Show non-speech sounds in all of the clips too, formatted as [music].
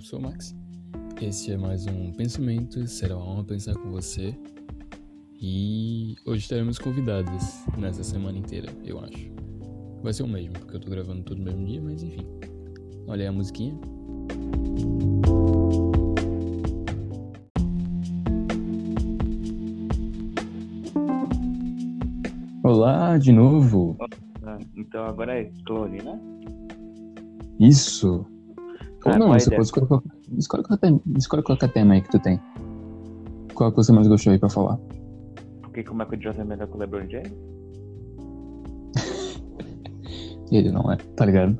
eu sou o Max. Esse é mais um Pensamento, será uma honra pensar com você. E hoje teremos convidados nessa semana inteira, eu acho. Vai ser o mesmo, porque eu tô gravando todo no mesmo dia, mas enfim. Olha aí a musiquinha. Olá, de novo. Então agora é clone, né? Isso. Ah, não, você pode escolher qualquer, escolhe qualquer, escolhe qualquer tema aí que tu tem. Qual que você mais gostou aí pra falar? Porque como é que o Jordan é melhor que o LeBron James? [laughs] Ele não é, tá ligado?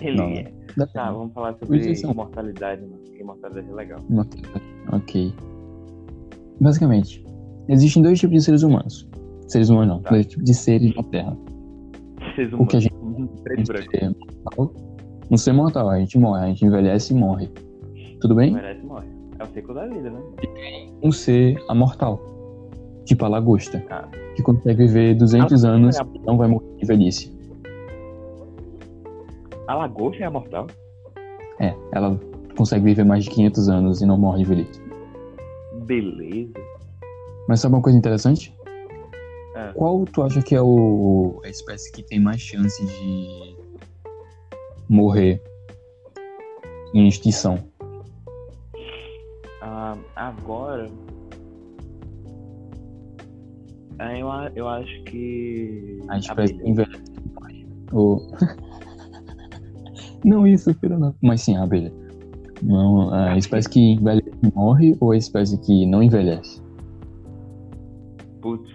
Ele Não. é. Tá, vamos falar sobre imortalidade, mano. Porque imortalidade é legal. Ok. Basicamente, existem dois tipos de seres humanos. Seres humanos não, Tá. dois tipos de seres na Terra. Seres O que a gente- humanos. Preto e branco. Um ser mortal, a gente morre, a gente envelhece e morre. Tudo bem? Merece morre. É o ciclo da vida, né? Um ser amortal, tipo a lagosta, Ah. que consegue viver 200 Ah, anos é. e não vai morrer de velhice. A lagosta é mortal? É, ela consegue viver mais de 500 anos e não morre de velhice. Beleza. Mas sabe uma coisa interessante? Ah. Qual tu acha que é o, a espécie que tem mais chance de morrer em extinção? Ah, agora. Ah, eu, eu acho que. A espécie abelha. que envelhece. Ou... [laughs] não isso, filho, não. Mas sim, a abelha. Não, a espécie que envelhece morre ou a espécie que não envelhece? Putz.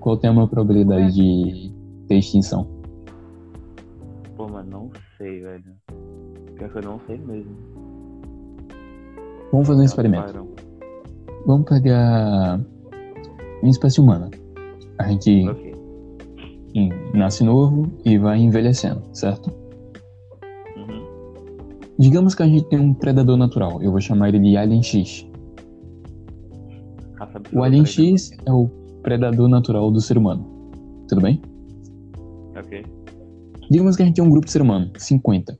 Qual tem a maior probabilidade de ter extinção? Pior que eu não sei mesmo. Vamos fazer um experimento. Vamos pegar uma espécie humana. A gente Ok. em- nasce novo e vai envelhecendo, certo? Uhum. Digamos que a gente tem um predador natural. Eu vou chamar ele de Alien X. O Alien tá X é o predador natural do ser humano. Tudo bem? Ok. Digamos que a gente tem um grupo de ser humano, 50.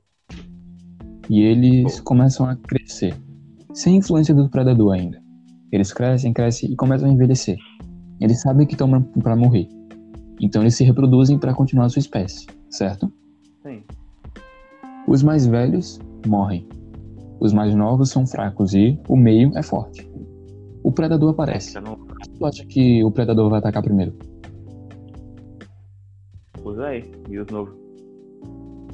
E eles começam a crescer. Sem influência do predador ainda. Eles crescem, crescem e começam a envelhecer. Eles sabem que estão para morrer. Então eles se reproduzem para continuar a sua espécie, certo? Sim. Os mais velhos morrem. Os mais novos são fracos e o meio é forte. O predador aparece. Já não Tu acha que o predador vai atacar primeiro? usa aí. E os novos.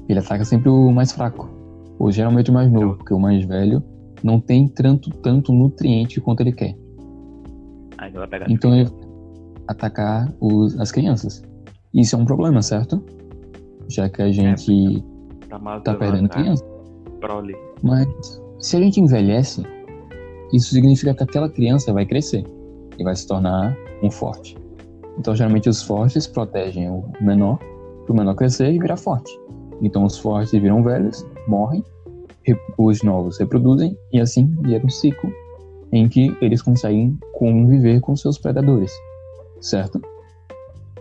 Ele ataca sempre o mais fraco. Ou geralmente o mais novo, porque o mais velho não tem tanto, tanto nutriente quanto ele quer. Ele vai pegar. Então ele vai atacar os, as crianças. Isso é um problema, certo? Já que a gente tá, matando tá perdendo a- criança. prole. Mas se a gente envelhece, isso significa que aquela criança vai crescer e vai se tornar um forte. Então, geralmente, os fortes protegem o menor para o menor crescer e virar forte. Então, os fortes viram velhos, morrem, re- os novos reproduzem e assim gera um ciclo em que eles conseguem conviver com seus predadores, certo?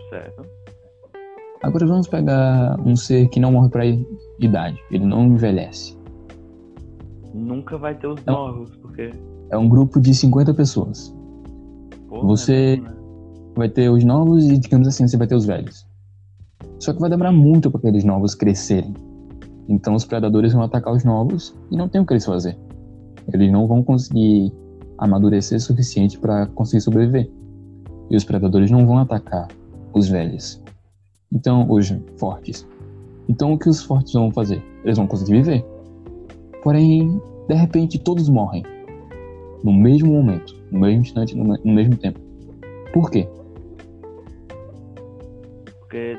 Certo. Agora vamos pegar um ser que não morre para idade, ele não envelhece. Nunca vai ter os Não. novos, porque. É um grupo de 50 pessoas. Pô, Você- né, né? vai ter os novos e, digamos assim, você vai ter os velhos. Só que vai demorar muito para aqueles novos crescerem. Então os predadores vão atacar os novos e não tem o que eles fazer. Eles não vão conseguir amadurecer o suficiente para conseguir sobreviver. E os predadores não vão atacar os velhos. Então, os fortes. Então o que os fortes vão fazer? Eles vão conseguir viver. Porém, de repente todos morrem. No mesmo momento, no mesmo instante, no me- no mesmo tempo. Por quê? Porque.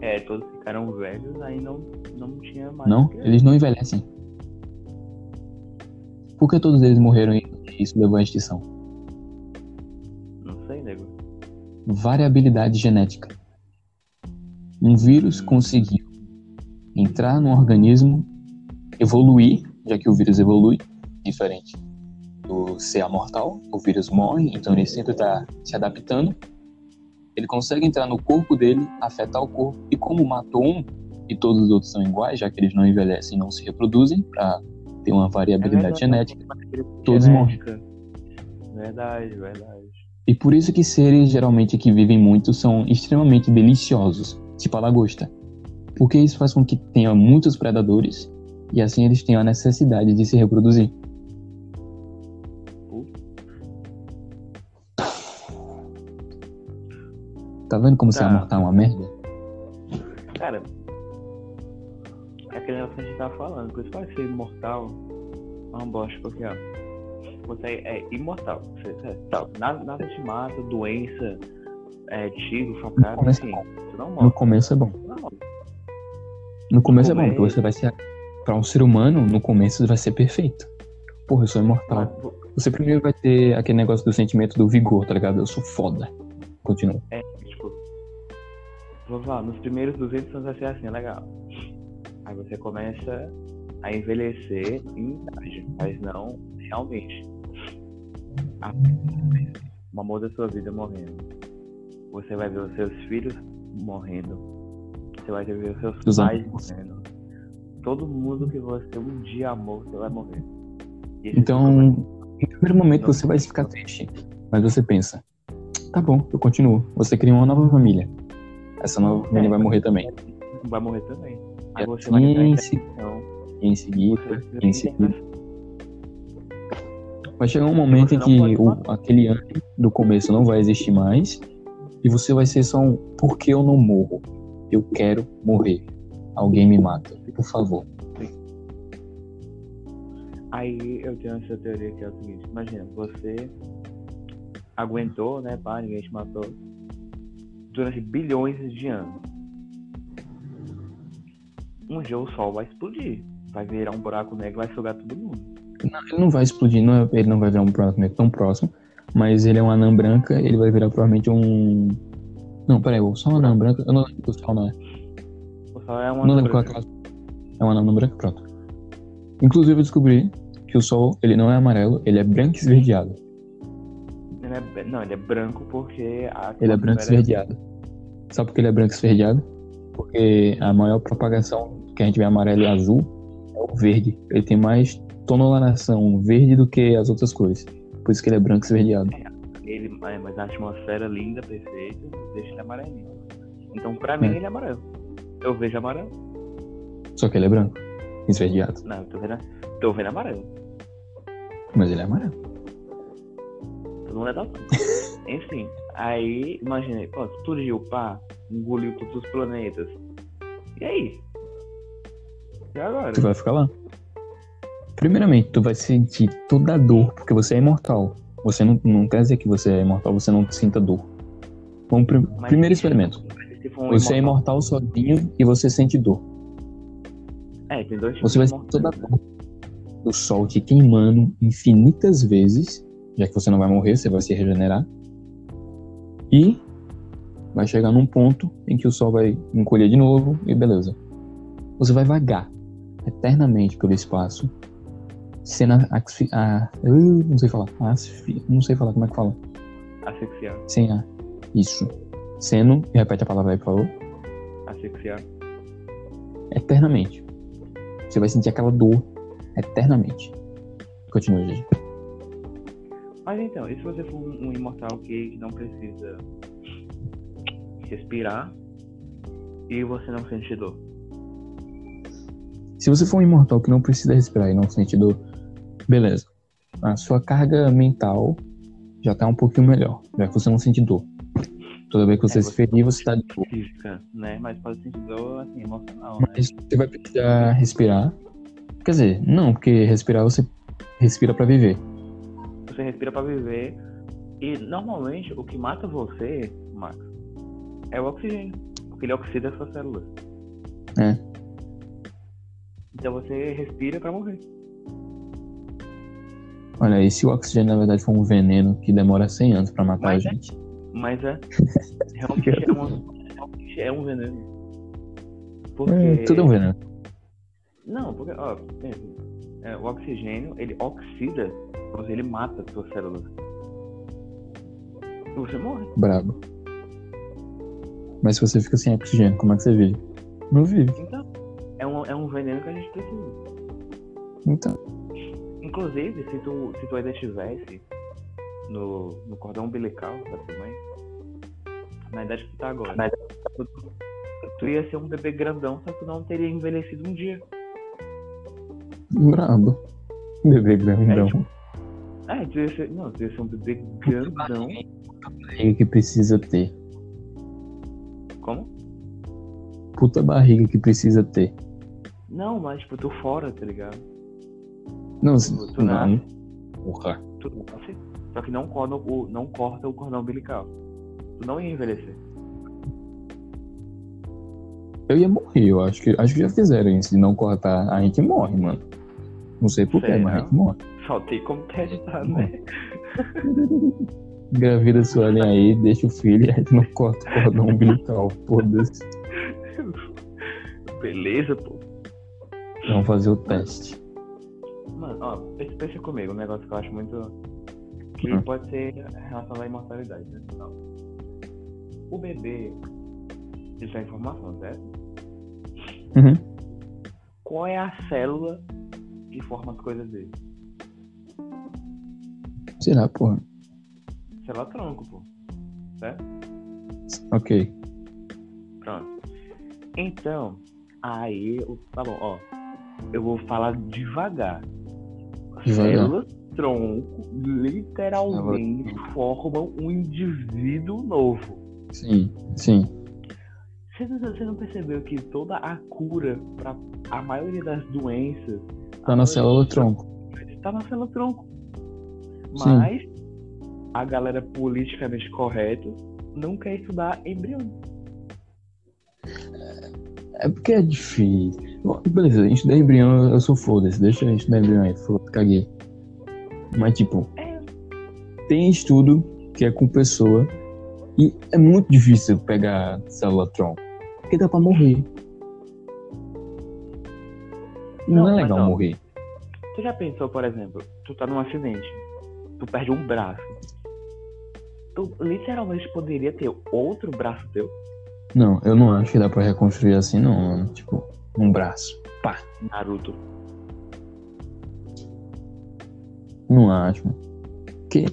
É, todos ficaram velhos, aí não, não tinha mais. Não, que- eles não envelhecem. Por que todos eles morreram e isso levou à extinção? Não sei, nego. Variabilidade genética. Um vírus conseguiu entrar no organismo, evoluir, já que o vírus evolui, diferente do ser amortal, o vírus morre, então ele sempre está se adaptando. Ele consegue entrar no corpo dele, afetar o corpo, e como matou um, e todos os outros são iguais, já que eles não envelhecem e não se reproduzem, para ter uma variabilidade É genética, todos morrem. Verdade, verdade. E por isso que seres geralmente que vivem muito são extremamente deliciosos, tipo a lagosta. Porque isso faz com que tenha muitos predadores e assim eles tenham a necessidade de se reproduzir. Tá vendo como Tá. mortal é uma merda? Cara, é aquele negócio que a gente tava falando, que você pode ser imortal é uma bosta, porque ó, você é imortal. Você, é, tal, nada, nada te mata, doença, é, tiro, facada, começo enfim. é Você não No começo é bom. Não. No começo é bom, começo- porque você vai ser. Pra um ser humano, no começo vai ser perfeito. Porra, eu sou imortal. Mas, Você primeiro vai ter aquele negócio do sentimento do vigor, tá ligado? Eu sou foda. Continua. é, vou falar, nos primeiros 200 anos vai ser assim, é legal. Aí você começa a envelhecer em idade, mas não realmente. A- Um amor da sua vida morrendo. Você vai ver os seus filhos morrendo. Você vai ver os seus Os pais morrendo. Todo mundo que você um dia amou, você vai morrer. Então, nunca no primeiro momento você vai ficar triste, mas você pensa, tá bom, eu continuo. Você cria uma nova família. Essa nova família vai morrer também. vai, vai morrer também. Aí você vai entrar em assim, depressão. E em seguida, Você vai e em em seguida. Vai chegar um momento em que o, aquele ano do começo não vai existir mais e você vai ser só um por que eu não morro? Eu quero morrer. Alguém me mata, por favor. Aí eu tenho essa teoria que é o seguinte, imagina, você aguentou, né, pá, ninguém te matou, durante bilhões de anos. Um dia o sol vai explodir, vai virar um buraco negro e vai sugar todo mundo. Não, ele não vai explodir, não é- ele não vai virar um buraco negro tão próximo, mas ele é uma anã branca, ele vai virar provavelmente um. Não, peraí, o sol é uma anã branca, eu não lembro que o sol não é. O sol é uma não lembro qual é a coisa- classe. É uma anã branca, pronto. Inclusive eu descobri que o sol, ele não é amarelo, ele é branco esverdeado. É, Não, ele é branco porque a Ele é branco atmosfera- esverdeado. Sabe por que ele é branco esverdeado? Porque a maior propagação que a gente vê amarelo e azul é o verde. Ele tem mais tonulação verde do que as outras cores. Por isso que ele é branco esverdeado. Ele, é, mas a atmosfera linda, perfeita, deixa ele amarelinho. Então, pra mim, É. ele é amarelo. Eu vejo amarelo. Só que ele é branco, esverdeado. Não, eu tô vendo, tô vendo amarelo. Mas ele é amarelo. Mundo é daltônico. [laughs] Enfim, aí, imagina, pô, explodiu, pá, engoliu todos os planetas. E aí? E agora? Tu vai ficar lá. Primeiramente, tu vai sentir toda a dor, porque você é imortal. Você não, não quer dizer que você é imortal, você não sinta dor. Vamos pro Mas- primeiro experimento. Um Você é imortal sozinho e você sente dor. É, tem dois tipos Você vai sentir toda a dor do sol te queimando infinitas vezes, já que você não vai morrer, você vai se regenerar. E vai chegar num ponto em que o sol vai encolher de novo e beleza. Você vai vagar eternamente pelo espaço, sendo a, uh, não sei falar, asfi- não sei falar como é que fala, Asfixiar. sem a isso, sendo, repete a palavra aí por favor, Asfixiar. eternamente. Você vai sentir aquela dor eternamente. Continua, gente. Mas então, e se você for um, imortal que não precisa respirar e você não sente dor? Se você for um imortal que não precisa respirar e não sente dor, beleza. A sua carga mental já tá um pouquinho melhor, já que você não sente dor. Toda vez que você É, se você- ferir, você tá de boa. Física, né? Mas pode sentir dor, assim, emocional, né? Mas você vai precisar respirar. Quer dizer, não, porque respirar você respira pra viver. Você respira pra viver e normalmente o que mata você, Max, é o oxigênio, porque ele oxida as suas células. É. Então você respira pra morrer. Olha, e se o oxigênio na verdade for um veneno que demora 100 anos pra matar Mas a é. gente? Mas é [laughs] realmente é, um, é um veneno. Porque É, tudo é um veneno. Não, porque, ó, pensa, é, o oxigênio, ele oxida, ele mata as suas células. E você morre. Brabo. Mas se você fica sem oxigênio, como é que você vive? Não vive. Então, é um, é um veneno que a gente precisa. Então. Inclusive, se tu, se tu ainda estivesse no, no cordão umbilical da tua mãe, na idade que tu tá agora, tu, tu ia ser um bebê grandão, só que tu não teria envelhecido um dia. Brabo. Bebê grandão. É, tipo, é, tu ia ser, não, tu ia ser um bebê grandão. Barriga que precisa ter. Como? Puta barriga que precisa ter. Não, mas tipo, tu fora, tá ligado? Não, Tu, tu não. nasce, Porra. tu nasce, só que não corta, o, não corta o cordão umbilical. Tu não ia envelhecer. Eu ia morrer, eu acho que. Acho que já fizeram isso, de não cortar. A gente morre, mano. Não sei porquê, mas a gente morre. Só tem como acreditar, né? Engravida sua alien aí, deixa o filho a gente não corta o cordão umbilical. Foda-se. Beleza, pô. Vamos fazer o teste. Mano, ó, pensa, comigo, um negócio que eu acho muito. Que Hum. pode ser relacionado à imortalidade, né? O bebê, isso é informação, certo? Uhum. Qual é a célula que forma as coisas dele? Sei lá, porra. Célula tronco, pô. Certo? Ok. Pronto. Então, aí, tá bom, ó. Eu vou falar devagar. Devagar. Células tronco literalmente formam um indivíduo novo. Sim, sim. Você não, você não percebeu que toda a cura para a maioria das doenças Tá na célula tronco. está na célula tronco. Sim. Mas a galera politicamente correta não quer estudar embrião. É porque é difícil. Bom, Beleza, a gente dá embrião, eu sou foda-se. Deixa a gente dar embrião aí, foda caguei. Mas, tipo, É. tem estudo que é com pessoa e é muito difícil pegar célula tronco. Porque dá pra morrer. Não, Não, é legal ó, morrer. Tu já pensou, por exemplo, tu tá num acidente, tu perde um braço. Tu literalmente poderia ter outro braço teu, Não, eu não acho que dá pra reconstruir assim, não, mano. Tipo, um braço. Pá. Naruto. Não acho, mano. Que?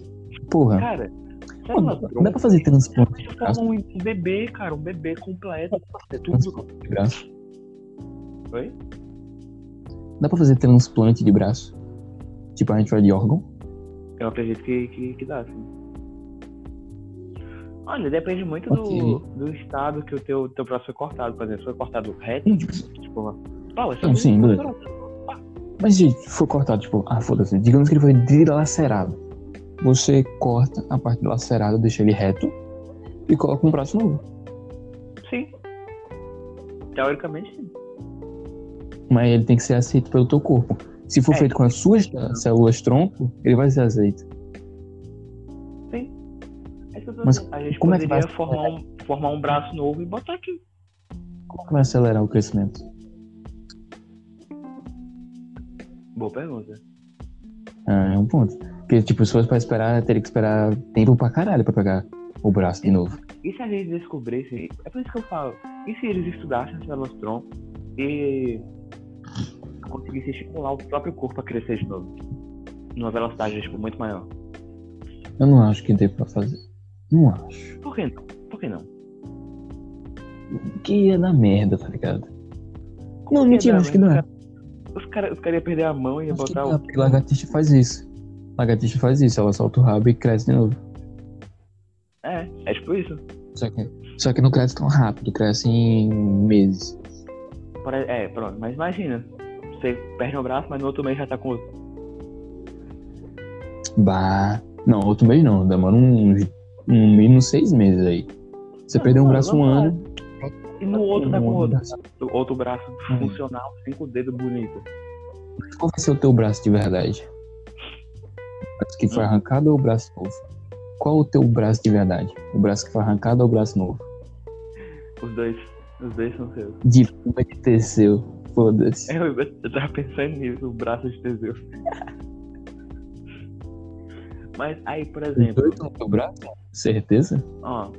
Porra. Cara, Pô, dá pra fazer transplante de braço? um bebê, cara, um bebê completo. É tudo. De braço? Oi? Dá pra fazer transplante de braço? Tipo, a gente vai de órgão? Eu acredito que, que, que dá, sim. Olha, depende muito do, do estado que o teu, teu braço foi cortado. Por exemplo, se foi cortado reto, Hum. tipo, pau, é só Não, um- sim, beleza. Mas se for cortado, tipo, ah, foda-se, digamos que ele foi dilacerado. Você corta a parte dilacerada, deixa ele reto e coloca um braço novo. Sim. Teoricamente, sim. Mas ele tem que ser aceito pelo teu corpo. Se for É, feito com as suas células tronco, ele vai ser aceito. Sim. É Mas a gente como é que poderia vai- formar, um, formar um braço novo e botar aqui. Como que vai acelerar o crescimento? Boa pergunta. Ah, é um ponto. Porque, tipo, se fosse pra esperar, teria que esperar tempo pra caralho pra pegar o braço de novo. E se a gente descobrisse. É por isso que eu falo. E se eles estudassem as células tronco e conseguissem estimular o próprio corpo a crescer de novo? Numa velocidade tipo, muito maior. Eu não acho que dê pra fazer. Não acho. Por que não? Por que não? Que ia dar merda, tá ligado? Não, que mentira, acho que mas dá. Os caras os cara iam perder a mão e ia botar dá, o. porque lagartixa faz isso. Lagartixa faz isso, ela solta o rabo e cresce de novo. É, é tipo isso. Só que, só que não cresce tão rápido, cresce em meses. É, pronto. Mas imagina. Você perde um braço, mas no outro mês já tá com outro. Bah. Não, outro mês não, demora uns um mínimo seis meses aí. Você Não, perdeu um mano, braço um vamos lá. ano. E no outro tá com um outro. braço. O Outro braço Hum. funcional, cinco dedos bonito. Qual vai ser o teu braço de verdade? O braço que foi Hum. arrancado ou o braço novo? Qual o teu braço de verdade? O braço que foi arrancado ou o braço novo? Os dois. Os dois são seus. De fuga de Teseu. Foda-se. Eu, eu tava pensando nisso, o braço de Teseu. Mas aí, por exemplo, dois são teu braço? Certeza? ó.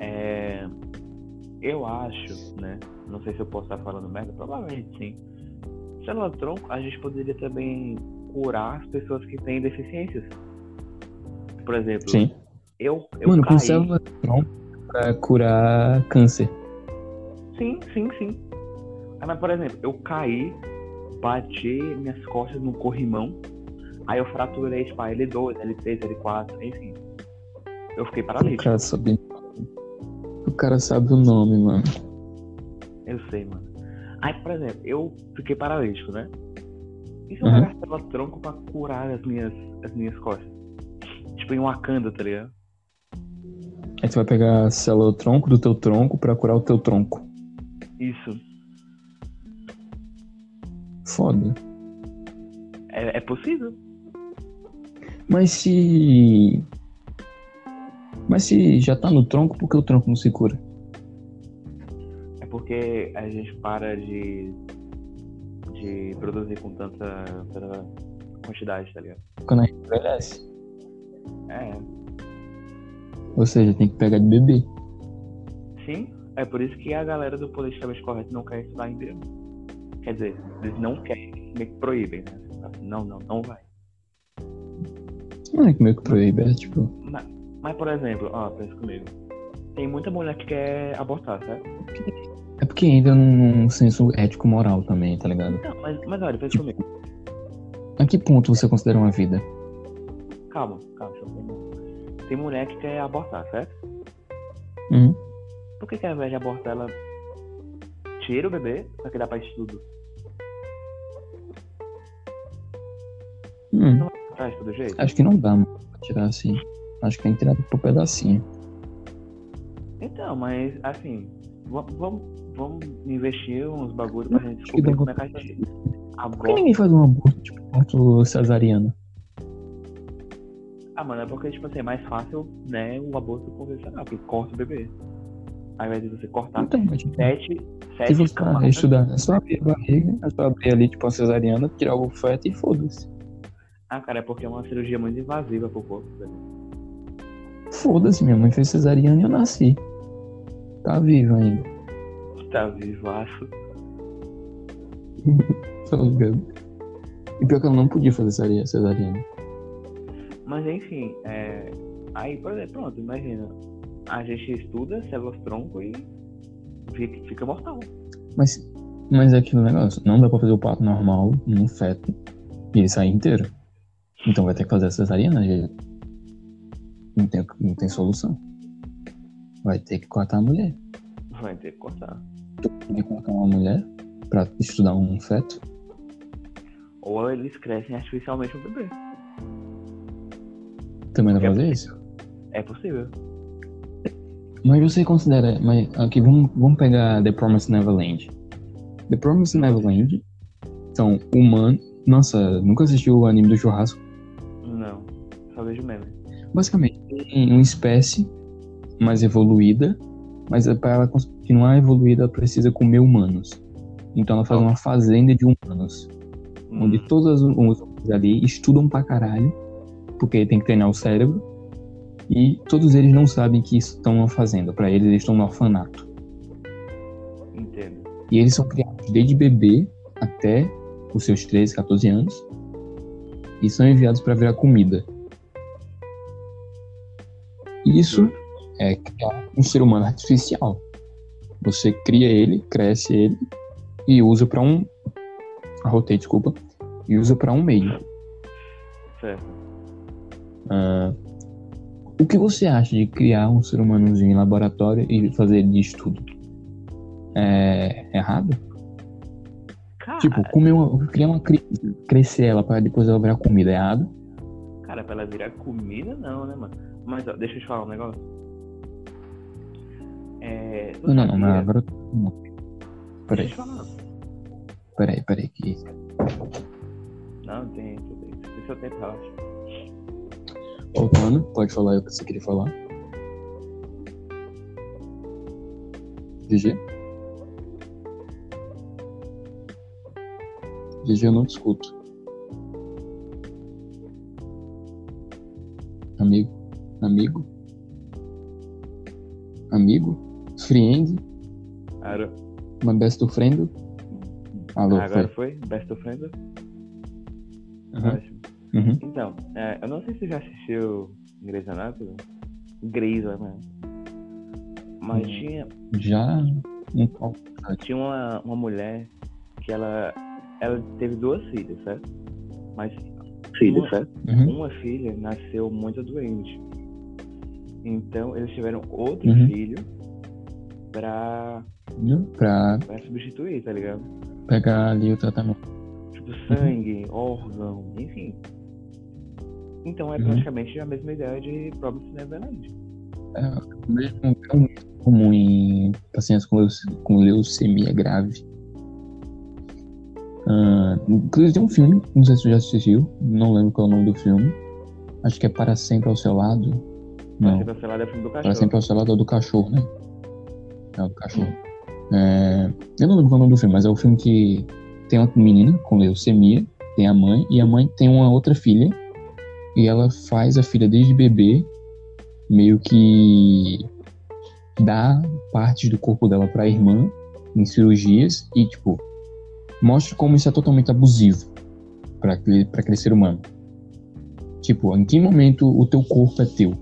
É, eu acho, né? não sei se eu posso estar falando merda, provavelmente sim. Célula tronco, a gente poderia também curar as pessoas que têm deficiências. Por exemplo, Sim. eu, eu Mano, caí. com célula tronco pra curar câncer. Sim, sim, sim. Ah, mas, por exemplo, eu caí, bati minhas costas no corrimão, aí eu fraturei, tipo, a L2, L3, L4, enfim. Eu fiquei O paralítico. cara sabe. O cara sabe o nome, mano. Eu sei, mano. Aí, por exemplo, eu fiquei paralítico, né? E se eu Uhum. célula tronco pra curar as minhas, as minhas costas? Tipo, em Wakanda, tá ligado? Aí tu vai pegar a célula tronco do teu tronco pra curar o teu tronco. Isso. Foda. É, é possível. Mas se. Mas se já tá no tronco, por que o tronco não se cura? É porque a gente para de, de produzir com tanta, tanta quantidade, tá ligado? Quando a gente envelhece. É, Ou seja, tem que pegar de bebê. sim. É por isso que a galera do politicamente correto não quer estudar embrião. Quer dizer, eles não querem, meio que proíbem, né? Não, não, não vai. Não é que meio que proíbe, é tipo. Mas, mas, por exemplo, ó, pensa comigo. Tem muita mulher que quer abortar, certo? É porque entra num senso ético moral também, tá ligado? Não, mas, mas olha, pensa comigo. A que ponto você considera uma vida? Calma, calma, deixa eu terminar. Tem mulher que quer abortar, certo? Hum? Por que, que ao invés de abortar, ela tira o bebê pra que dá pra estudo? Hum. Todo jeito? Acho que não dá mano, pra tirar assim. Acho que tem que tirar por pedacinho. Então, mas assim, va- vamos, vamos investir uns bagulho pra gente descobrir como é que a gente Por que ninguém faz um aborto, tipo, parto cesariana? Ah, mano, é porque, tipo assim, é mais fácil, né, o aborto convencional, que corta o bebê. Ao invés de você cortar Então, mas, tipo, sete, se sete você tá camadas. estudar, é só abrir a barriga, é só abrir ali, tipo, a cesariana, tirar o feto e foda-se. Ah, cara, é porque é uma cirurgia muito invasiva pro corpo. Foda-se, minha mãe fez cesariana e eu nasci. Tá vivo ainda, Tá vivaço. [laughs] tá ligado? E pior que ela não podia fazer cesaria- cesariana. Mas enfim, é... aí, por exemplo, pronto, imagina. A gente estuda células tronco e fica, fica mortal. Mas, mas é aquele negócio, não dá pra fazer o parto normal num feto e ele sair inteiro. Então vai ter que fazer a cesariana, gente. Não tem, não tem solução. Vai ter que cortar a mulher. Vai ter que cortar. Tu pode colocar uma mulher pra estudar um feto. Ou eles crescem artificialmente um bebê. Também dá pra É fazer isso? É possível. Mas você considera. Mas aqui, vamos, vamos pegar The Promised Neverland. The Promised Neverland são humanos. Nossa, nunca assistiu o anime do churrasco? Não. Só vejo meme. Basicamente, tem uma espécie mais evoluída, mas para ela continuar evoluída, ela precisa comer humanos. Então ela faz uma fazenda de humanos, onde Hum, todos os humanos ali estudam pra caralho, porque tem que treinar o cérebro, e todos eles não sabem que isso estão numa fazenda. Para eles, eles estão no orfanato. entendo. E eles são criados desde bebê até os seus 13, 14 anos, e são enviados para virar comida. Isso é criar um ser humano artificial. Você cria ele, cresce ele e usa para um. Arrotei, desculpa. E usa para um meio. Certo. Ah, o que você acha de criar um ser humanozinho em laboratório e fazer ele de estudo? É errado? Cara, Tipo, comer uma, criar uma criança, crescer ela para depois ela virar comida, é errado? cara, pra ela virar comida, não, né, mano? Mas, ó, deixa eu te falar um negócio. É. Não, não, não, mas agora. Não. Peraí, Deixa eu falar. peraí, peraí. Que... Não, tem. Tem tem seu tempo, relaxa. Voltando, pode falar o que você queria falar. GG? GG, eu não te escuto. Amigo? Amigo? Amigo? Friend? Cara, Uma best friend. Alô, Agora foi. foi? Best of Friends? Uhum. Uhum. Então, é, eu não sei se você já assistiu Grey's Anatomy. Grey's Anatomy. Mas Hum. tinha, Já um pouco. tinha uma, uma mulher que ela, ela teve duas filhas, certo? Mas Filho, uma, certo? Uhum. uma filha nasceu muito doente. Então eles tiveram outro Uhum. filho pra, Pra pra substituir, tá ligado? pegar ali o tratamento. Tipo sangue, órgão, enfim. Então é Uhum. praticamente a mesma ideia de Promised Neverland. É o mesmo é o mesmo comum em pacientes com, leuce- com leucemia grave. Ah, inclusive tem um filme, não sei se você já assistiu, não lembro qual é o nome do filme. Acho que é Para Sempre ao Seu Lado. Não, Vai ser cancelado é filme do Para cachorro. Sempre ao Seu Lado é o do cachorro, né? É o do cachorro. É, eu não lembro qual é o nome do filme, mas é o filme que tem uma menina com leucemia, tem a mãe, e a mãe tem uma outra filha, e ela faz a filha desde bebê, meio que dá partes do corpo dela pra irmã em cirurgias e, tipo, mostra como isso é totalmente abusivo pra aquele, ser humano. Tipo, em que momento o teu corpo é teu?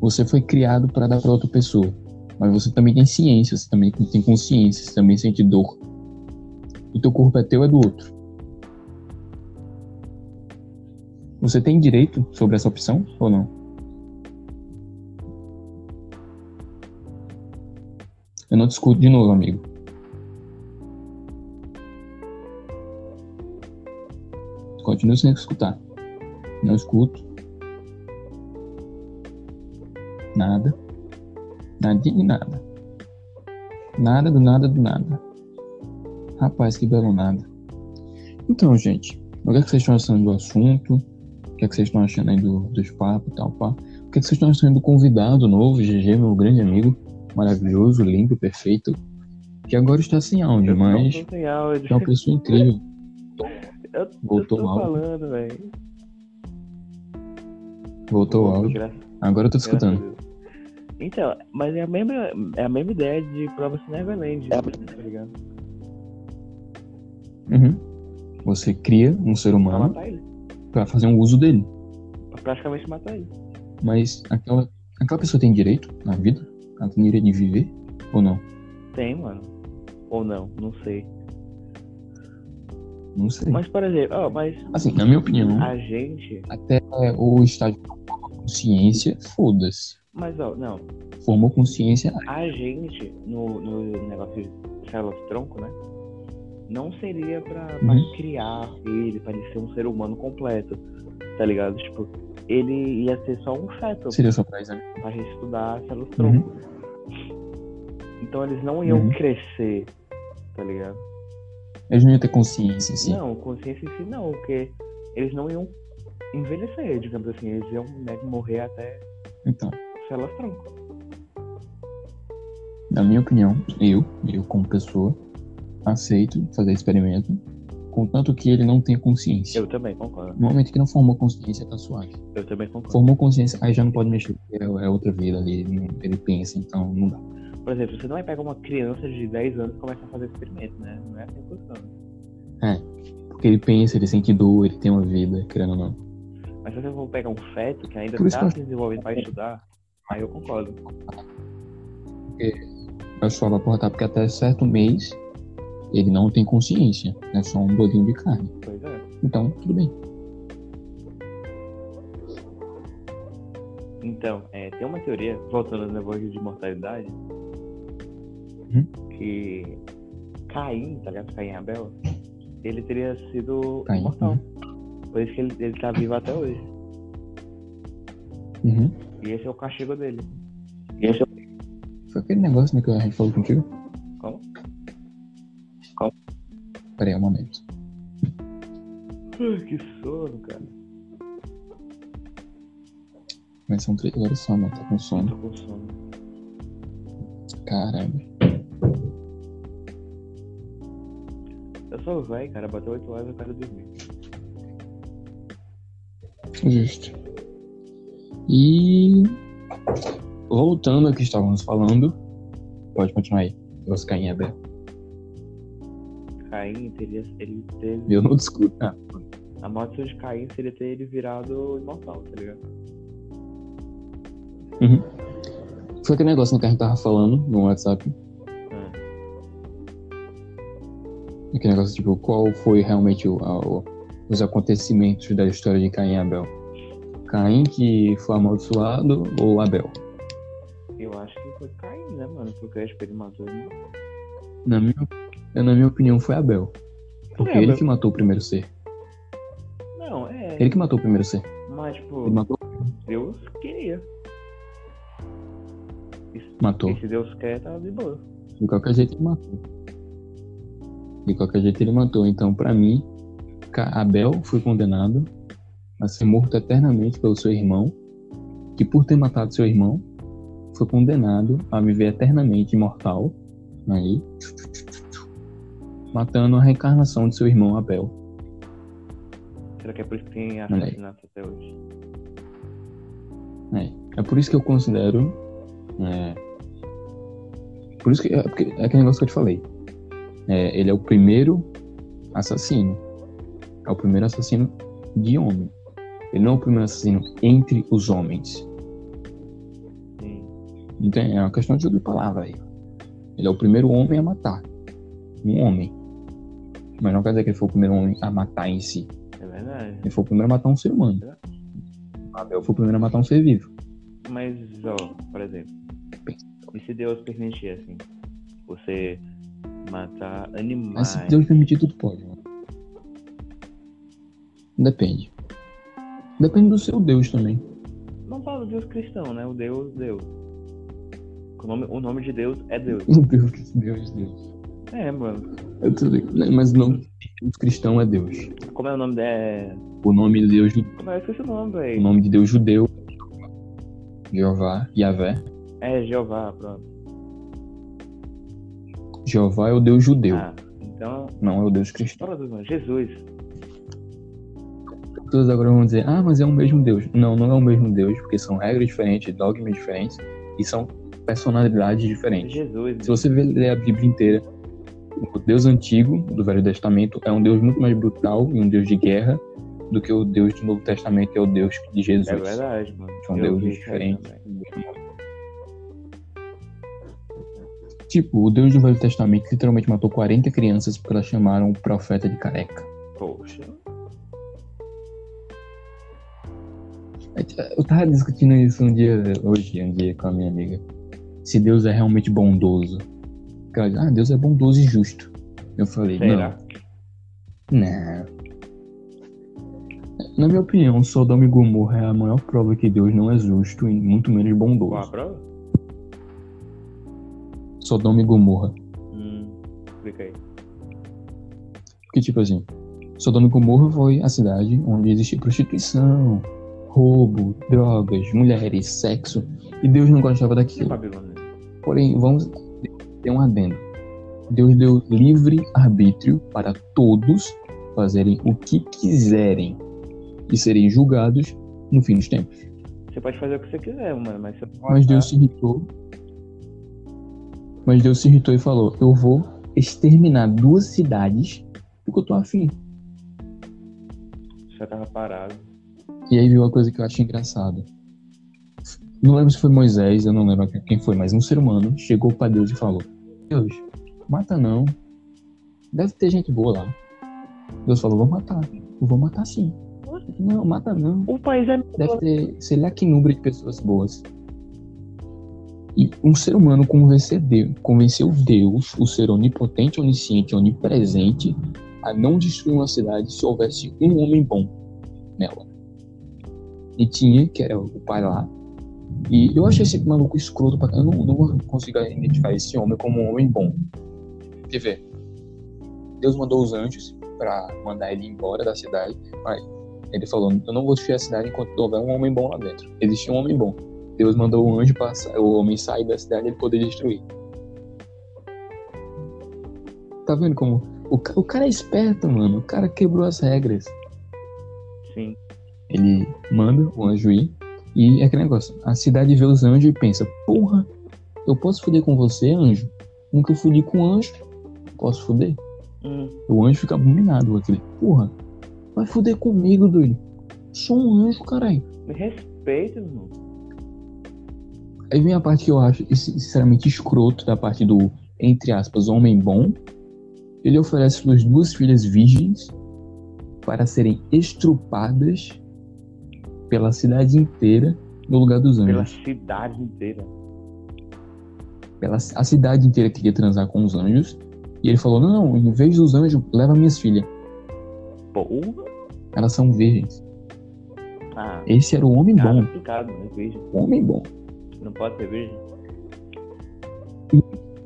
Você foi criado pra dar pra outra pessoa, mas você também tem ciência, você também tem consciência, você também sente dor. O teu corpo é teu, é do outro. Você tem direito sobre essa opção ou não? Eu não discuto de novo, amigo. Continuo sem escutar. Não escuto. Nada. Nadinha de nada. Nada do nada do nada. Rapaz, que belo nada. Então, gente, o que, é vocês estão achando do assunto? O que, é que vocês estão achando aí do, dos papos e tal, pá? O que, é que vocês estão achando do convidado novo, GG, meu grande amigo, maravilhoso, lindo, perfeito, que agora está sem áudio, Eu mas sem áudio. é uma pessoa incrível. Eu, eu Voltou tô o áudio. falando, velho. Voltou o áudio. Graças- Agora eu tô a escutando. Então, mas é a mesma, é a mesma ideia de Promised Neverland, É. tá ligado? Uhum. Você cria um ser humano matar pra fazer um uso dele. Pra praticamente matar ele. Mas aquela, aquela pessoa tem direito na vida? Ela tem direito de viver? Ou não? Tem, mano. Ou não, não sei. Não sei. Mas, por exemplo, ó, mas Assim, na minha opinião, a gente. até o estágio consciência, foda-se. Mas, ó, não. Formou consciência, A gente, no, no negócio de células tronco, né? Não seria pra, pra Uhum. criar ele, pra ele ser um ser humano completo. Tá ligado? Tipo, ele ia ser só um feto seria só pra exame. pra gente estudar células tronco. Então eles não iam Uhum. crescer, tá ligado? Eles não iam ter consciência em si. Não, consciência em si não, porque eles não iam envelhecer, digamos assim, eles iam né, morrer até Então, células tronco. na minha opinião, eu, eu como pessoa, aceito fazer experimento, contanto que ele não tenha consciência. Eu também concordo. No momento que não formou consciência, tá suave. Eu também concordo. Formou consciência, aí já não pode mexer, porque é, é outra vida ali, ele, ele pensa, então não dá. Por exemplo, você não vai pegar uma criança de 10 anos e começar a fazer experimento, né? Não é assim que funciona. Porque ele pensa, ele sente dor, ele tem uma vida, querendo ou não. Mas se você for pegar um feto que ainda está que se desenvolvendo para estudar, aí eu concordo. Eu só vai portar porque até certo mês ele não tem consciência, é só um bolinho de carne. Pois é. Então, tudo bem. Então, é, tem uma teoria, voltando no negócio de mortalidade, Uhum. que Caim, tá ligado? Caim e Abel, ele teria sido Caim, imortal. Por isso que ele, ele tá vivo até hoje. Uhum. E esse é o castigo dele. Foi aquele negócio né, que a gente falou contigo? Peraí, um momento. Ai, que sono, cara. Mas são três horas só, mano. Tá com sono. tô com sono. Caramba. Eu sou velho, cara. Bateu 8 horas eu quero dormir. Justo. E voltando ao que estávamos falando, pode continuar aí. Os Caim e Abel. Caim teria ele teve. Eu não discuto. Ah, A maldição de Caim seria ter ele virado imortal, tá ligado? uhum. Foi aquele negócio que a gente tava falando no WhatsApp. Ah, Aquele negócio, tipo, qual foi realmente o, o- os acontecimentos da história de Caim e Abel? Caim que foi amaldiçoado ou Abel? eu acho que foi Caim, né, mano? Porque acho que ele matou ele. Na minha, na minha opinião, foi Abel. Porque É, ele que matou o primeiro ser. Não, é. Ele que matou o primeiro ser. Mas, tipo, Ele matou. Deus queria. E se- Matou. Se Deus quer, tá de boa. De qualquer jeito ele matou. De qualquer jeito ele matou. Então, pra mim, Abel foi condenado a ser morto eternamente pelo seu irmão, que por ter matado seu irmão, foi condenado a viver eternamente imortal, aí, matando a reencarnação de seu irmão Abel. Será que é por isso que tem assassinato até hoje? É por isso que eu considero. É, por isso que. É, é aquele negócio que eu te falei. É, ele é o primeiro assassino. É o primeiro assassino de homem. Ele não é o primeiro assassino entre os homens. Sim. Então é uma questão de jogo de palavra aí. Ele é o primeiro homem a matar. Um homem. Mas não quer dizer que ele foi o primeiro homem a matar em si. É verdade. Ele foi o primeiro a matar um ser humano. Abel foi o primeiro a matar um ser vivo. Mas, ó, por exemplo, e se Deus permitir, assim, você matar Mas animais? se Deus permitir, tudo pode. mano. Depende. Depende do seu Deus também. Não fala do Deus cristão, né? O Deus, Deus. O nome, o nome de Deus é Deus. [laughs] O Deus, Deus, Deus. É, mano. Eu tô ligado. Mas o nome Deus cristão é Deus. Como é o nome da. é- O nome de Deus, Como é? Esqueci o nome, o velho. nome de Deus judeu, Jeová, Yahvé. É Jeová, pronto. Jeová é o Deus judeu, Ah, então. não é o Deus cristão. Do mano. Jesus. Todos agora vão dizer, ah, mas é o mesmo Deus. Não, não é o mesmo Deus, porque são regras diferentes, dogmas diferentes e são personalidades diferentes. Jesus. Se você ver- ler a Bíblia inteira, o Deus antigo do Velho Testamento é um Deus muito mais brutal e um Deus de guerra do que o Deus do Novo Testamento, que é o Deus de Jesus. É verdade, mano. Isso aí diferentes. também. Tipo, o Deus do Velho Testamento literalmente matou 40 crianças porque elas chamaram o profeta de careca. Poxa. Eu tava discutindo isso um dia, hoje, um dia com a minha amiga. Se Deus é realmente bondoso. Diz, ah, Deus é bondoso e justo. Eu falei, Será? não, não. Na minha opinião, Sodoma e Gomorra é a maior prova que Deus não é justo e muito menos Qual a bondoso. prova? Sodoma e Gomorra. Hum. Explica aí. Porque, tipo assim, Sodoma e Gomorra foi a cidade onde existia prostituição, roubo, drogas, mulheres, sexo. E Deus não gostava daquilo. Babilônia? Porém, vamos ter um adendo. Deus deu livre arbítrio para todos fazerem o que quiserem e serem julgados no fim dos tempos. Você pode fazer o que você quiser, mano, mas você não Mas Deus se irritou. Mas Deus se irritou e falou: Eu vou exterminar duas cidades porque eu tô afim. já tava parado. E aí viu uma coisa que eu achei engraçada. Não lembro se foi Moisés, eu não lembro quem foi, mas um ser humano chegou para Deus e falou: Deus, mata não. Deve ter gente boa lá. Deus falou: Vou matar. Eu vou matar sim. Não, mata não. O país é. Deve ter, sei lá que número de pessoas boas. E um ser humano convenceu Deus, convenceu Deus, o ser onipotente, onisciente, onipresente, a não destruir uma cidade se houvesse um homem bom nela. E tinha, que era o pai lá. E eu achei esse maluco escroto pra. Eu não, não consigo identificar esse homem como um homem bom. Quer ver? Deus mandou os anjos pra mandar ele embora da cidade. Aí, ele falou: Eu não vou destruir a cidade enquanto houver um homem bom lá dentro. Existia um homem bom. Deus mandou o anjo para o homem sair da cidade e ele poder destruir. Tá vendo como? O, o cara é esperto, mano. O cara quebrou as regras. Sim. Ele manda o anjo ir. E é aquele negócio: a cidade vê os anjos e pensa: Porra, eu posso foder com você, anjo? Nunca fudi com anjo. Posso foder? Hum. O anjo fica abominado com aquele. Porra, vai foder comigo, doido. Sou um anjo, caralho. Me respeita, irmão. Aí vem a parte que eu acho sinceramente escroto da parte do, entre aspas, homem bom. Ele oferece suas duas filhas virgens para serem estrupadas pela cidade inteira no lugar dos Pela anjos. cidade inteira. Pela, a cidade inteira queria transar com os anjos. E ele falou: Não, não, em vez dos anjos, leva minhas filhas. Porra. Elas são virgens. Ah, Esse era o homem cara, bom. né? O homem bom. Não pode ser virgem.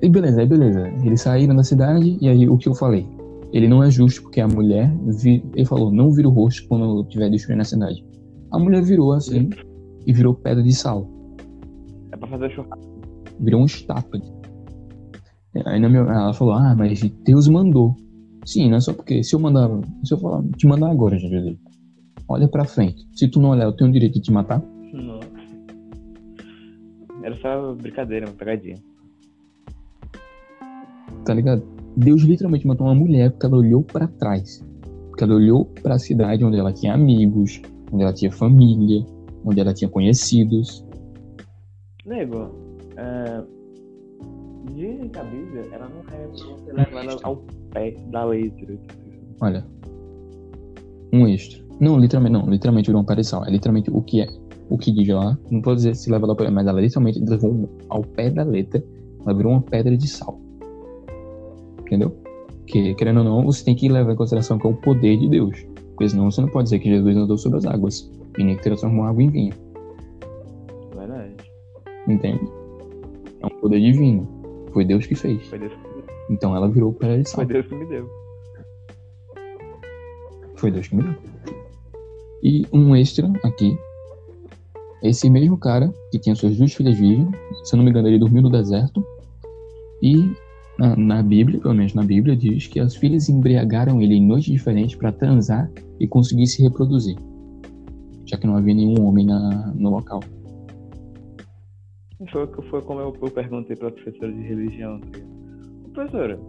E beleza, aí beleza. Eles saíram da cidade e aí o que eu falei? Ele não é justo porque a mulher, vi- ele falou, não vira o rosto quando tiver destruindo a cidade. A mulher virou assim e virou pedra de sal. É pra fazer churrasco. Virou uma estátua. Aí na minha- ela falou, ah, mas Deus mandou. Sim, não é só porque se eu mandar, se eu falar, te mandar agora, Jesus, olha pra frente. Se tu não olhar, eu tenho o direito de te matar. Nossa. Era só brincadeira, uma pegadinha. tá ligado? Deus literalmente matou uma mulher porque ela olhou pra trás. Porque ela olhou pra cidade onde ela tinha amigos, onde ela tinha família, onde ela tinha conhecidos. Nego, é... dizem que a Bíblia ela não é você ela ao pé da letra. Olha, um extra. Não, literalmente, não, literalmente virou um pé de sal. É literalmente o que é, o que diz lá. Não pode dizer se leva ao pé, mas ela literalmente levou ao pé da letra. Ela virou uma pedra de sal. Entendeu? Que, querendo ou não, você tem que levar em consideração que é o poder de Deus. Porque senão você não pode dizer que Jesus andou sobre as águas. E nem que transformou água em vinho. Verdade. Entende? É um poder divino. Foi Deus que fez. Foi Deus que me deu. Então ela virou pedra de sal. Foi Deus que me deu. Foi Deus que me deu. E um extra aqui. Esse mesmo cara que tinha suas duas filhas virgens, se eu não me engano, ele dormiu no deserto. E na, na Bíblia, pelo menos na Bíblia, diz que as filhas embriagaram ele em noites diferentes para transar e conseguir se reproduzir. Já que não havia nenhum homem na, no local. Foi, foi como eu, eu perguntei pra professora de religião. tá ligado? Professora,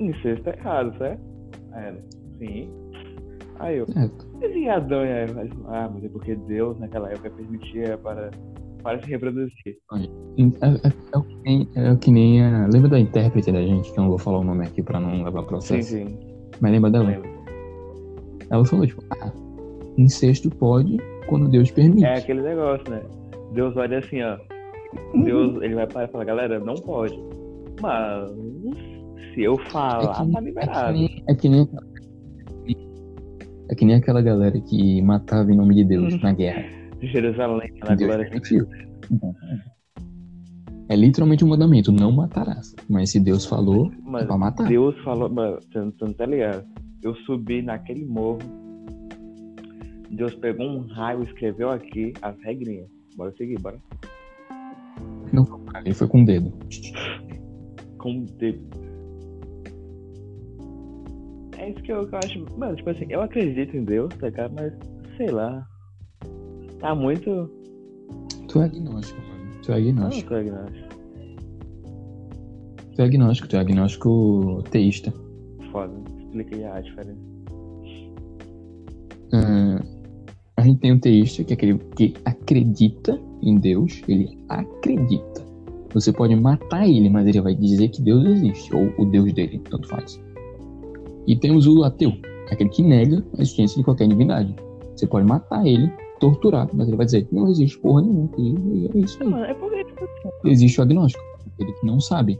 incesto é errado, certo? Ela, sim. Aí eu, Certo. e Adão e Eva? Ah, mas é porque Deus naquela época permitia para, para se reproduzir. É, é- é o que nem, é o que nem a. Lembra da intérprete da gente, que eu não vou falar o nome aqui pra não levar Sim, processo. sim. Mas lembra dela? Lembro. Ela falou, tipo, ah, incesto pode quando Deus permite. É aquele negócio, né? Deus olha assim, ó. Deus, ele vai parar e falar, galera, não pode. Mas se eu falar, que- tá É que liberado. nem, é que nem é que nem aquela galera que matava em nome de Deus Uhum. na guerra. Jerusalém, na Deus glória. permitiu. É literalmente um mandamento, não matarás. Mas se Deus falou, é Mano, pra matar. Deus falou, mano, você não, tá ligado? Eu subi naquele morro. Deus pegou um raio e escreveu aqui as regrinhas. Bora seguir, bora. Não foi com ele foi com o dedo. Com o dedo. É isso que eu, que eu acho. Mano, tipo assim, eu acredito em Deus, tá ligado? Mas, sei lá. Tá muito. Tu é agnóstico, mano. Tu é Ah, não agnóstico. tô agnóstico. Tu é agnóstico, tu é agnóstico teísta. Foda. Explica aí a diferença. Ah, a gente tem um teísta que é aquele que acredita em Deus, ele acredita. Você pode matar ele, mas ele vai dizer que Deus existe, ou o Deus dele, tanto faz. E temos o ateu, aquele que nega a existência de qualquer divindade. Você pode matar ele, torturar, mas ele vai dizer não existe porra nenhuma. E é isso aí. Mano, é porque, tipo assim. Existe o agnóstico, aquele que não sabe.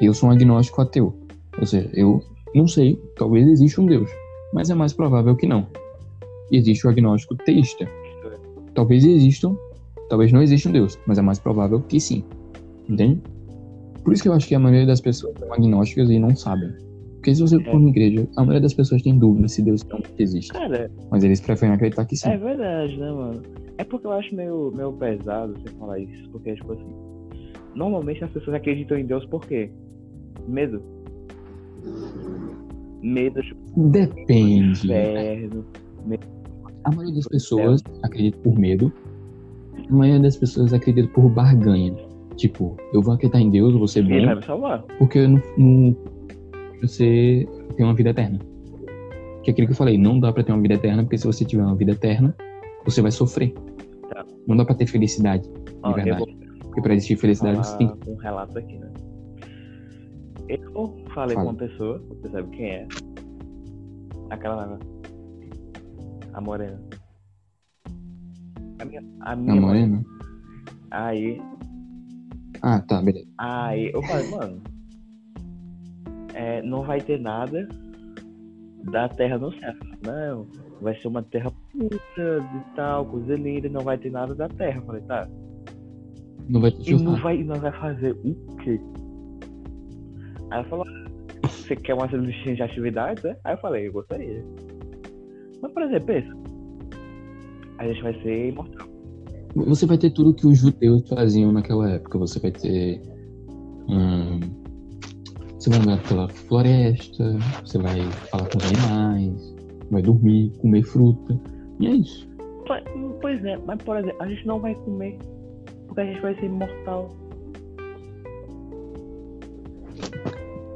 Eu sou um agnóstico ateu. Ou seja, eu não sei, talvez exista um Deus, mas é mais provável que não. Existe o agnóstico teísta. Talvez existam, talvez não exista um Deus, mas é mais provável que sim. Entende? Por isso que eu acho que a maioria das pessoas são agnósticas e não sabem. Porque se você for na igreja, a maioria das pessoas tem dúvida se Deus realmente existe. Cara, Mas eles preferem acreditar que sim. É verdade, né, mano? É porque eu acho meio, meio pesado você falar isso. Porque, tipo assim, normalmente as pessoas acreditam em Deus por quê? Medo. Medo, tipo, Depende. inferno. A maioria das pessoas acredita por medo. A maioria das pessoas acredita por barganha. Tipo, eu vou acreditar em Deus, eu vou ser ele vai bom, me salvar. porque no, no- você ter uma vida eterna. Que é aquilo que eu falei, não dá pra ter uma vida eterna, porque se você tiver uma vida eterna, você vai sofrer. Tá. Não dá pra ter felicidade, de Ó, eu verdade. vou Porque pra existir felicidade você tem um relato aqui, né? Eu falei Fala. com uma pessoa, você sabe quem é. Aquela lá. A morena. A minha, a minha A morena? Aí, Ah, tá, beleza. aí eu falei, mano, é, não vai ter nada da terra no céu. Não, vai ser uma terra puta e tal, coisa linda, não vai ter nada da terra. Eu falei, tá. Não vai ter E não vai, nós vai fazer o quê? Aí ela falou, "Ah, você quer uma listinha de atividades, né? Aí eu falei, eu gostaria. Mas, por exemplo, pensa. A gente vai ser imortal. Você vai ter tudo que os judeus faziam naquela época. Você vai ter. hum, você vai andar pela floresta, você vai falar com os animais, vai dormir, comer fruta. E é isso. Pois- é, mas, por exemplo, a gente não vai comer. Porque a gente vai ser imortal.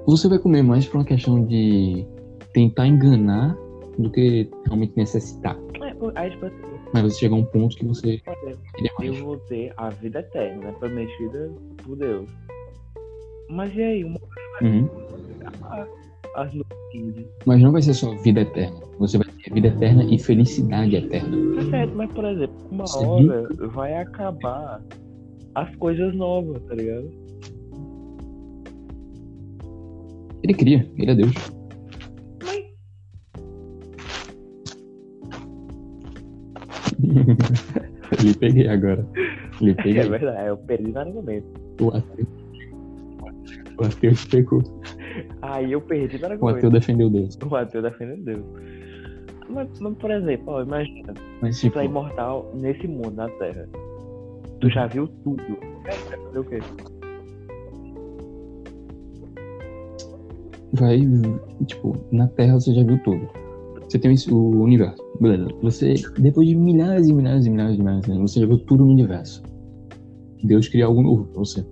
Você vai comer mais por uma questão de tentar enganar do que realmente necessitar. É, aí, tipo assim, Mas você chega a um ponto que você eu vou ter a vida eterna, né? Prometida por Deus. Mas e aí? Uma Uhum. as notícias. Mas não vai ser só vida eterna. Você vai ter vida eterna e felicidade eterna. Tá certo, mas por exemplo, uma Sim. hora vai acabar as coisas novas, tá ligado? Ele cria, ele é Deus. Mas [laughs] Lhe peguei agora. Lhe é peguei. verdade, eu perdi no argumento. O ateu. O te pegou. Aí eu perdi no O ateu defendeu Deus. O ateu defendendo Deus. Mas, mas, por exemplo, ó, imagina, Mas tu tipo, é imortal nesse mundo, na Terra. Tu já viu tudo. Tu vai fazer o quê? vai, tipo, na Terra você já viu tudo. Você tem o universo, beleza. Você, depois de milhares e milhares e milhares de milhares de anos, você já viu tudo no universo. Deus cria algo novo pra você.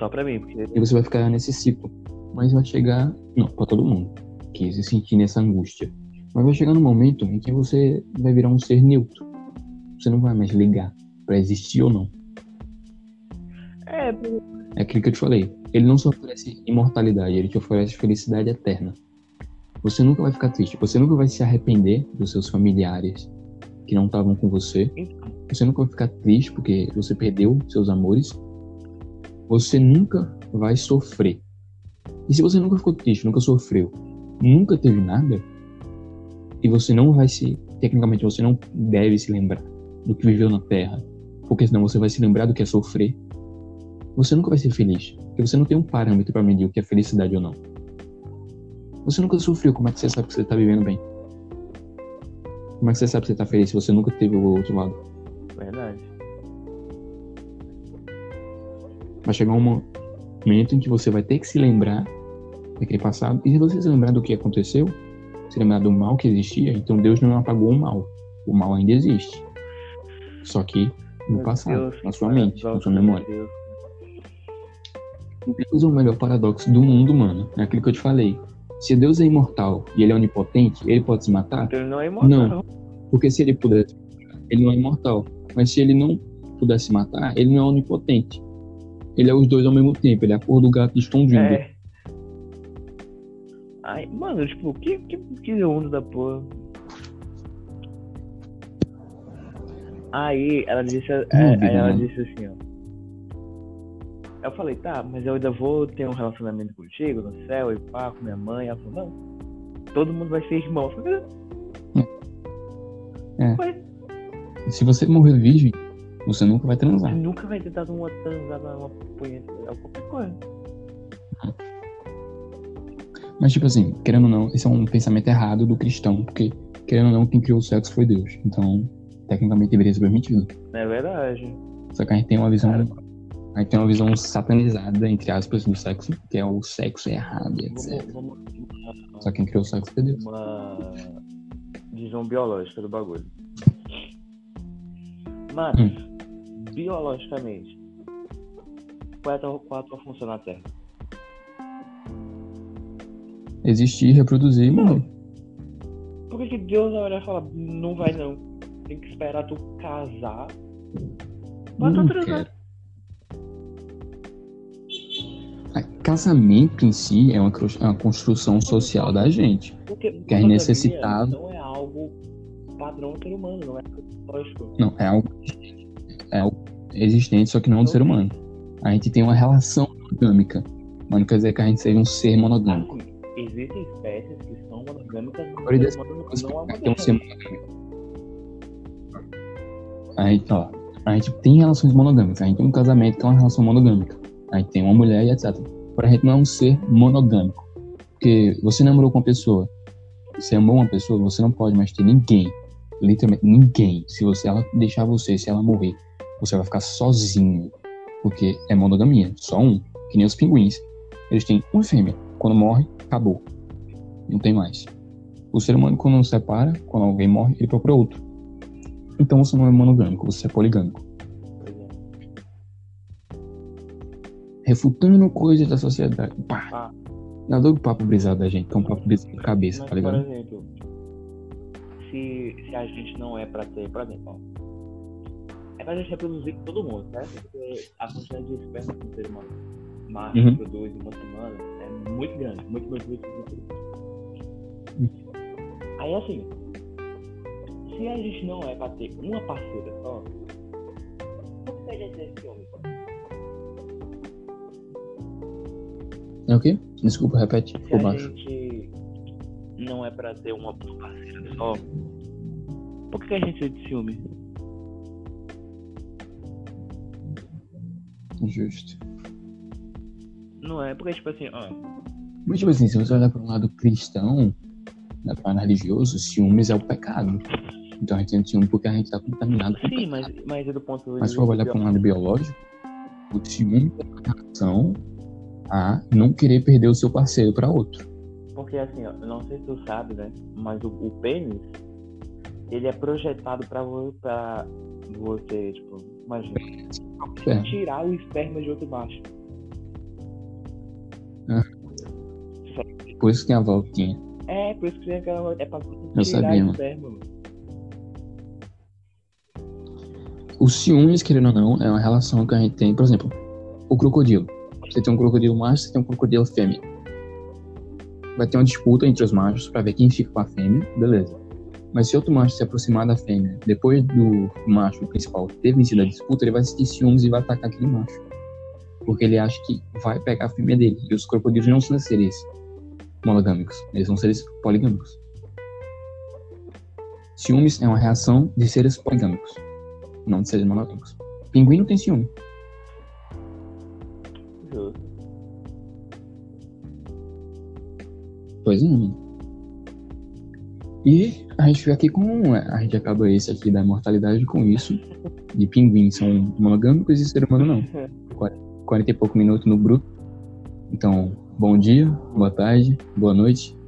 Só pra mim, porque E você vai ficar nesse ciclo. Mas vai chegar, não, pra todo mundo, que se sentir nessa angústia. Mas vai chegar no momento em que você vai virar um ser neutro. Você não vai mais ligar pra existir ou não. é, É aquilo que eu te falei. Ele não só oferece imortalidade, ele te oferece felicidade eterna. Você nunca vai ficar triste, você nunca vai se arrepender dos seus familiares que não estavam com você. então, Você nunca vai ficar triste porque você perdeu seus amores. Você nunca vai sofrer. E se você nunca ficou triste, nunca sofreu, nunca teve nada, e você não vai se. Tecnicamente, você não deve se lembrar do que viveu na Terra, porque senão você vai se lembrar do que é sofrer. Você nunca vai ser feliz, porque você não tem um parâmetro para medir o que é felicidade ou não. Você nunca sofreu, como é que você sabe que você tá vivendo bem? Como é que você sabe que você tá feliz se você nunca teve o outro lado? verdade. Vai chegar um momento em que você vai ter que se lembrar daquele passado. E se você se lembrar do que aconteceu, se lembrar do mal que existia, então Deus não apagou o mal. O mal ainda existe. Só que no Meu passado, Deus, na sua mente, na sua memória. Deus é o melhor paradoxo do mundo, mano. É aquilo que eu te falei. Se Deus é imortal e ele é onipotente, ele pode se matar? Então ele não é imortal. Não. Porque se ele pudesse, ele não é imortal. Mas se ele não pudesse matar, ele não é onipotente. Ele é os dois ao mesmo tempo. Ele é a cor do gato escondido. É. Ai, mano, tipo, que, que, que onda da porra. Aí ela disse, é, aí ela né? disse assim, ó. Eu falei, tá, mas eu ainda vou ter um relacionamento contigo no céu e pá, com minha mãe. Ela falou, não. Todo mundo vai ser irmão. Eu falei, É. Mas Se você morrer virgem, você nunca vai transar. nunca vai ter dado uma transada, uma punheta, qualquer coisa. Mas, tipo assim, querendo ou não, esse é um pensamento errado do cristão. Porque, querendo ou não, quem criou o sexo foi Deus. Então, tecnicamente deveria ser permitido. É verdade. Só que a gente tem uma visão. Cara. A gente tem uma visão satanizada, entre aspas, do sexo, que é o sexo errado, etc. Vamos, vamos, Só quem criou o sexo foi Deus. uma visão biológica do bagulho. Mas, biologicamente, qual é, a tua, qual é a tua função na Terra? existir, reproduzir e morrer. Por que, que Deus vai olhar e falar, não vai não? Tem que esperar tu casar Não transar. quero. Casamento em si é uma, é uma construção social da gente. Porque Que é necessitado. Não é algo padrão do ser humano, não é lógico. Não, é algo, é algo existente, só que não do ser humano. A gente tem uma relação monogâmica. Mas não quer dizer que a gente seja um ser monogâmico. Assim, existem espécies que são monogâmicas, mas maioria o ser humano não é um ser monogâmico. A gente, ó, a gente tem relações monogâmicas. A gente tem um casamento que é uma relação monogâmica. A gente tem uma mulher e etc. Porém, a gente não é um ser monogâmico. Porque você namorou com uma pessoa, você amou uma pessoa, você não pode mais ter ninguém. Literalmente ninguém. Se você ela deixar você, se ela morrer, você vai ficar sozinho. Porque é monogamia. Só um. Que nem os pinguins. Eles têm uma fêmea. Quando morre, acabou. Não tem mais. O ser humano, quando se separa, quando alguém morre, ele procura outro. Então você não é monogâmico, você é poligâmico. Refutando coisas da sociedade. Pá. Ah. Eu adoro o papo brisado da gente, que é um papo brisado de cabeça, Mas, tá por ligado? exemplo, se, se a gente não é pra ter, por exemplo, ó, é pra gente reproduzir com todo mundo, certo? Porque a quantidade de esperma que um ser humano macho Uhum. produz em uma semana é muito grande, muito, muito, muito, muito. Aí assim, se a gente não é pra ter uma parceira só, por que a gente tem ciúme? É o quê? Desculpa, repete. Se a baixo. gente não é pra ter uma parceira só, por que a gente tem ciúme? Justo. Não é, porque tipo assim, ó, Mas, tipo assim, se você olhar para um lado cristão, né, para lado religioso, ciúmes é o pecado. Então a gente tem ciúme porque a gente tá contaminado com sim, mas, mas é do ponto de Mas se for olhar para um lado biológico, o ciúme é uma reação a não querer perder o seu parceiro para outro. Porque assim, ó, eu não sei se tu sabe, né? Mas o, o pênis, ele é projetado pra você, tipo, imagina, É. tirar o esperma de outro macho. Por isso que tem a voltinha. É, por isso que tem aquela. É pra Eu tirar sabia, o esperma, mano. Os ciúmes, querendo ou não, é uma relação que a gente tem. Por exemplo, o crocodilo. Você tem um crocodilo macho, você tem um crocodilo fêmea. Vai ter uma disputa entre os machos pra ver quem fica com a fêmea, beleza. Mas se outro macho se aproximar da fêmea, depois do macho principal ter vencido a disputa, ele vai sentir ciúmes e vai atacar aquele macho. Porque ele acha que vai pegar a fêmea dele. E os crocodilos não são seres monogâmicos, eles são seres poligâmicos. Ciúmes é uma reação de seres poligâmicos, não de seres monogâmicos. Pinguim não tem ciúme. Justo. Pois é, mano. E a gente fica aqui com. A gente acaba esse aqui da mortalidade com isso. De pinguins são monogâmicos e ser humano não. 40 e pouco minutos no bruto. Então, bom dia, boa tarde, boa noite